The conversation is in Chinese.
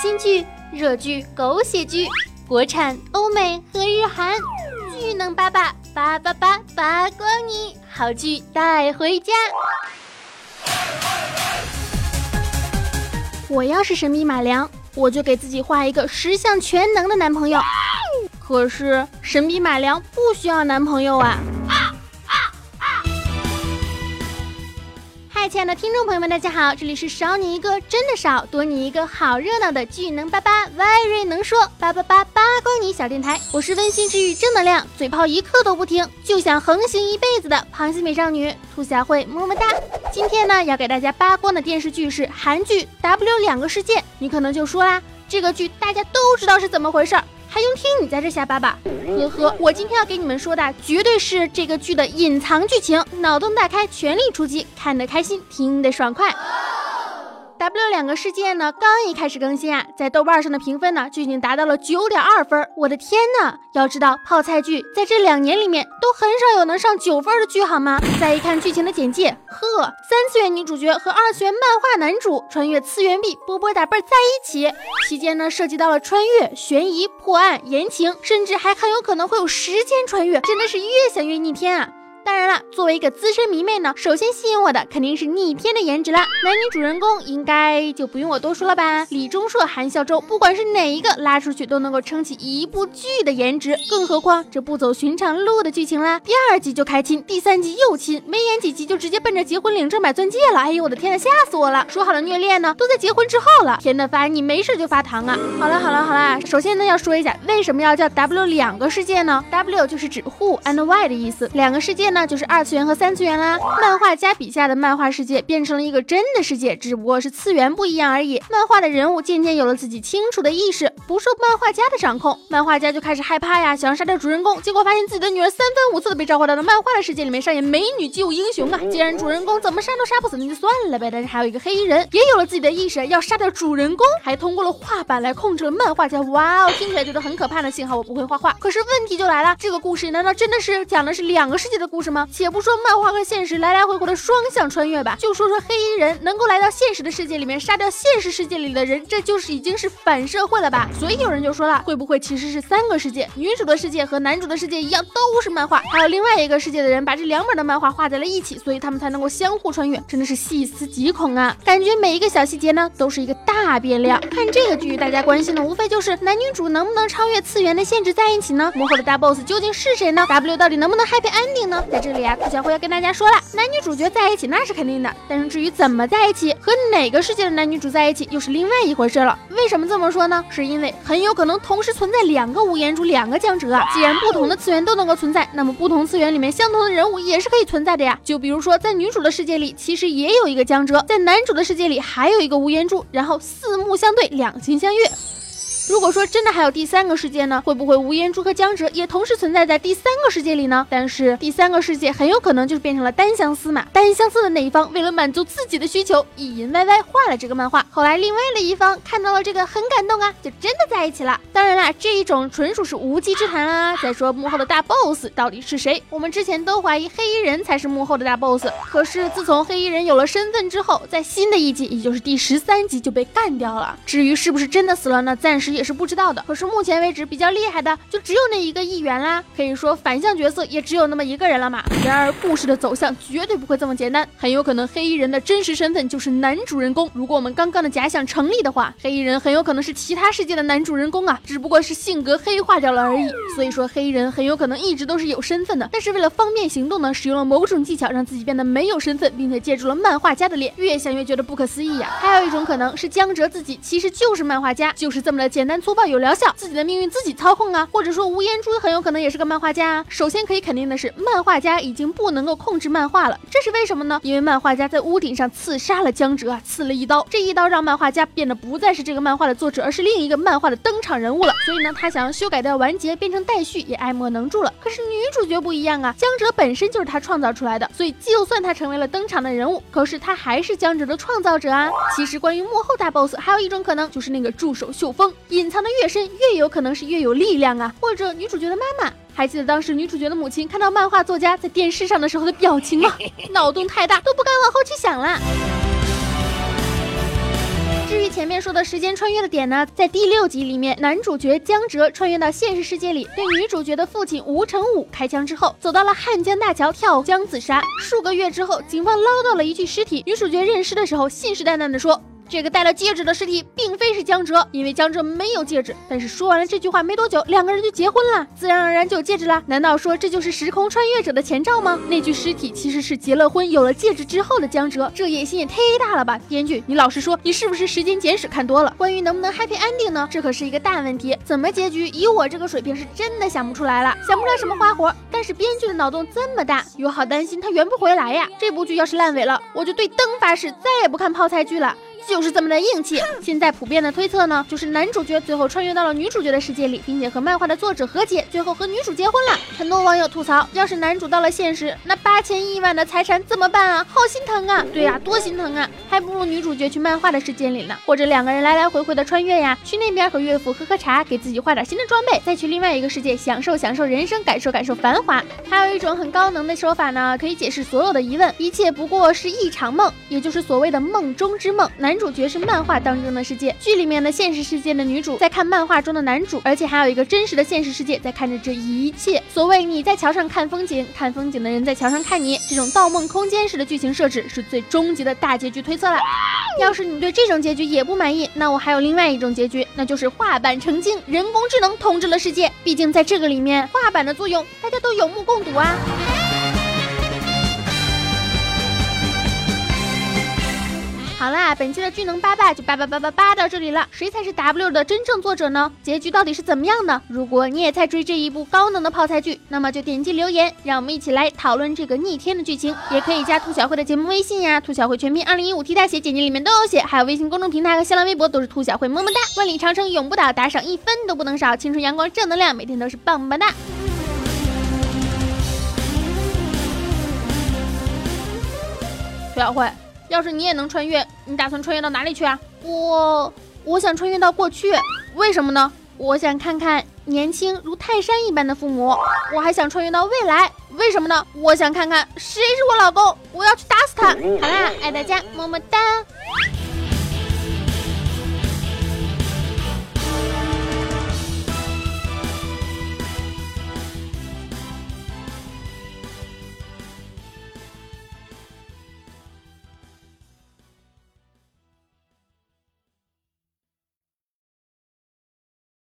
新剧、热剧、狗血剧，国产、欧美和日韩，巨能八八八八八八光你，好剧带回家。我要是神笔马良，我就给自己画一个十项全能的男朋友。可是神笔马良不需要男朋友啊。亲爱的听众朋友们，大家好，这里是少你一个真的少，多你一个好热闹的巨能八八 very 能说八八八八光你小电台，我是温馨治愈正能量，嘴炮一刻都不停，就想横行一辈子的螃蟹美少女兔小慧，么么哒。今天呢，要给大家扒光的电视剧是韩剧《W 两个世界》，你可能就说啦，这个剧大家都知道是怎么回事儿。不用听你在这瞎叭叭？呵呵，我今天要给你们说的绝对是这个剧的隐藏剧情，脑洞大开，全力出击，看得开心，听得爽快。W 两个世界呢，刚一开始更新啊，在豆瓣上的评分呢就已经达到了九点二分。我的天呐！要知道泡菜剧在这两年里面都很少有能上九分的剧，好吗？再一看剧情的简介，呵，三次元女主角和二次元漫画男主穿越次元壁，波波打啵在一起，期间呢涉及到了穿越、悬疑、破案、言情，甚至还很有可能会有时间穿越，真的是越想越逆天啊！当然了，作为一个资深迷妹呢，首先吸引我的肯定是逆天的颜值啦。男女主人公应该就不用我多说了吧？李钟硕、韩孝周，不管是哪一个拉出去都能够撑起一部剧的颜值。更何况这不走寻常路的剧情啦，第二集就开亲，第三集又亲，没演几集就直接奔着结婚领证买钻戒了。哎呦我的天呐，吓死我了！说好了虐恋呢，都在结婚之后了。甜的烦，你没事就发糖啊！好了好了好了，首先呢要说一下为什么要叫 W 两个世界呢？W 就是指 Who and Why 的意思，两个世界。那就是二次元和三次元啦。漫画家笔下的漫画世界变成了一个真的世界，只不过是次元不一样而已。漫画的人物渐渐有了自己清楚的意识，不受漫画家的掌控。漫画家就开始害怕呀，想要杀掉主人公，结果发现自己的女儿三番五次的被召唤到了漫画的世界里面上演美女救英雄啊！既然主人公怎么杀都杀不死，那就算了呗。但是还有一个黑衣人也有了自己的意识，要杀掉主人公，还通过了画板来控制了漫画家。哇哦，听起来觉得很可怕呢。幸好我不会画画。可是问题就来了，这个故事难道真的是讲的是两个世界的故？故事吗？且不说漫画和现实来来回回的双向穿越吧，就说说黑衣人能够来到现实的世界里面杀掉现实世界里的人，这就是已经是反社会了吧？所以有人就说了，会不会其实是三个世界？女主的世界和男主的世界一样都是漫画，还有另外一个世界的人把这两本的漫画画在了一起，所以他们才能够相互穿越，真的是细思极恐啊！感觉每一个小细节呢都是一个大变量。看这个剧，大家关心的无非就是男女主能不能超越次元的限制在一起呢？幕后的大 boss 究竟是谁呢？W 到底能不能 happy ending 呢？在这里啊，兔小慧要跟大家说了，男女主角在一起那是肯定的，但是至于怎么在一起，和哪个世界的男女主在一起，又是另外一回事了。为什么这么说呢？是因为很有可能同时存在两个无言珠，两个江哲啊。既然不同的次元都能够存在，那么不同次元里面相同的人物也是可以存在的呀。就比如说，在女主的世界里，其实也有一个江哲；在男主的世界里，还有一个无言珠，然后四目相对，两情相悦。如果说真的还有第三个世界呢？会不会无言珠和江哲也同时存在在第三个世界里呢？但是第三个世界很有可能就是变成了单相思嘛。单相思的那一方为了满足自己的需求，意淫歪歪画了这个漫画。后来另外的一方看到了这个很感动啊，就真的在一起了。当然啦，这一种纯属是无稽之谈啊。再说幕后的大 boss 到底是谁？我们之前都怀疑黑衣人才是幕后的大 boss，可是自从黑衣人有了身份之后，在新的一集，也就是第十三集就被干掉了。至于是不是真的死了呢？暂时也。也是不知道的，可是目前为止比较厉害的就只有那一个议员啦，可以说反向角色也只有那么一个人了嘛。然而故事的走向绝对不会这么简单，很有可能黑衣人的真实身份就是男主人公。如果我们刚刚的假想成立的话，黑衣人很有可能是其他世界的男主人公啊，只不过是性格黑化掉了而已。所以说黑衣人很有可能一直都是有身份的，但是为了方便行动呢，使用了某种技巧让自己变得没有身份，并且借助了漫画家的脸。越想越觉得不可思议呀。还有一种可能是江哲自己其实就是漫画家，就是这么的简单。单粗暴有疗效，自己的命运自己操控啊，或者说吴彦珠很有可能也是个漫画家啊。首先可以肯定的是，漫画家已经不能够控制漫画了，这是为什么呢？因为漫画家在屋顶上刺杀了江哲啊，刺了一刀，这一刀让漫画家变得不再是这个漫画的作者，而是另一个漫画的登场人物了。所以呢，他想要修改掉完结，变成待续，也爱莫能助了。可是女主角不一样啊，江哲本身就是他创造出来的，所以就算他成为了登场的人物，可是他还是江哲的创造者啊。其实关于幕后大 boss，还有一种可能就是那个助手秀峰。隐藏的越深，越有可能是越有力量啊！或者女主角的妈妈，还记得当时女主角的母亲看到漫画作家在电视上的时候的表情吗？脑洞太大，都不敢往后去想了。至至于前面说的时间穿越的点呢，在第六集里面，男主角江哲穿越到现实世界里，对女主角的父亲吴成武开枪之后，走到了汉江大桥跳江自杀。数个月之后，警方捞到了一具尸体，女主角认尸的时候信誓旦旦的说。这个戴了戒指的尸体并非是江哲，因为江哲没有戒指。但是说完了这句话没多久，两个人就结婚了，自然而然就有戒指了。难道说这就是时空穿越者的前兆吗？那具尸体其实是结了婚、有了戒指之后的江哲，这野心也忒大了吧！编剧，你老实说，你是不是时间简史看多了？关于能不能 happy ending 呢？这可是一个大问题。怎么结局？以我这个水平是真的想不出来了，想不出来什么花活。但是编剧的脑洞这么大，有好担心他圆不回来呀。这部剧要是烂尾了，我就对灯发誓，再也不看泡菜剧了。就是这么的硬气。现在普遍的推测呢，就是男主角最后穿越到了女主角的世界里，并且和漫画的作者和解，最后和女主结婚了。很多网友吐槽，要是男主到了现实，那八千亿万的财产怎么办啊？好心疼啊！对呀，多心疼啊！还不如女主角去漫画的世界里呢，或者两个人来来回回的穿越呀，去那边和岳父喝喝茶，给自己换点新的装备，再去另外一个世界享受享受人生，感受感受繁华。还有一种很高能的说法呢，可以解释所有的疑问，一切不过是一场梦，也就是所谓的梦中之梦。男。男主角是漫画当中的世界，剧里面的现实世界的女主在看漫画中的男主，而且还有一个真实的现实世界在看着这一切。所谓你在桥上看风景，看风景的人在桥上看你，这种盗梦空间式的剧情设置是最终极的大结局推测了。要是你对这种结局也不满意，那我还有另外一种结局，那就是画板成精，人工智能统治了世界。毕竟在这个里面，画板的作用大家都有目共睹啊。好啦，本期的巨能八八就八八八八八到这里了。谁才是 W 的真正作者呢？结局到底是怎么样的？如果你也在追这一部高能的泡菜剧，那么就点击留言，让我们一起来讨论这个逆天的剧情。也可以加兔小慧的节目微信呀，兔小慧全拼二零一五 T 大写，简介里面都有写。还有微信公众平台和新浪微博都是兔小慧么么哒。万里长城永不倒，打赏一分都不能少。青春阳光正能量，每天都是棒棒哒。兔小慧。要是你也能穿越，你打算穿越到哪里去啊？我我想穿越到过去，为什么呢？我想看看年轻如泰山一般的父母。我还想穿越到未来，为什么呢？我想看看谁是我老公，我要去打死他。好啦，爱大家，么么哒。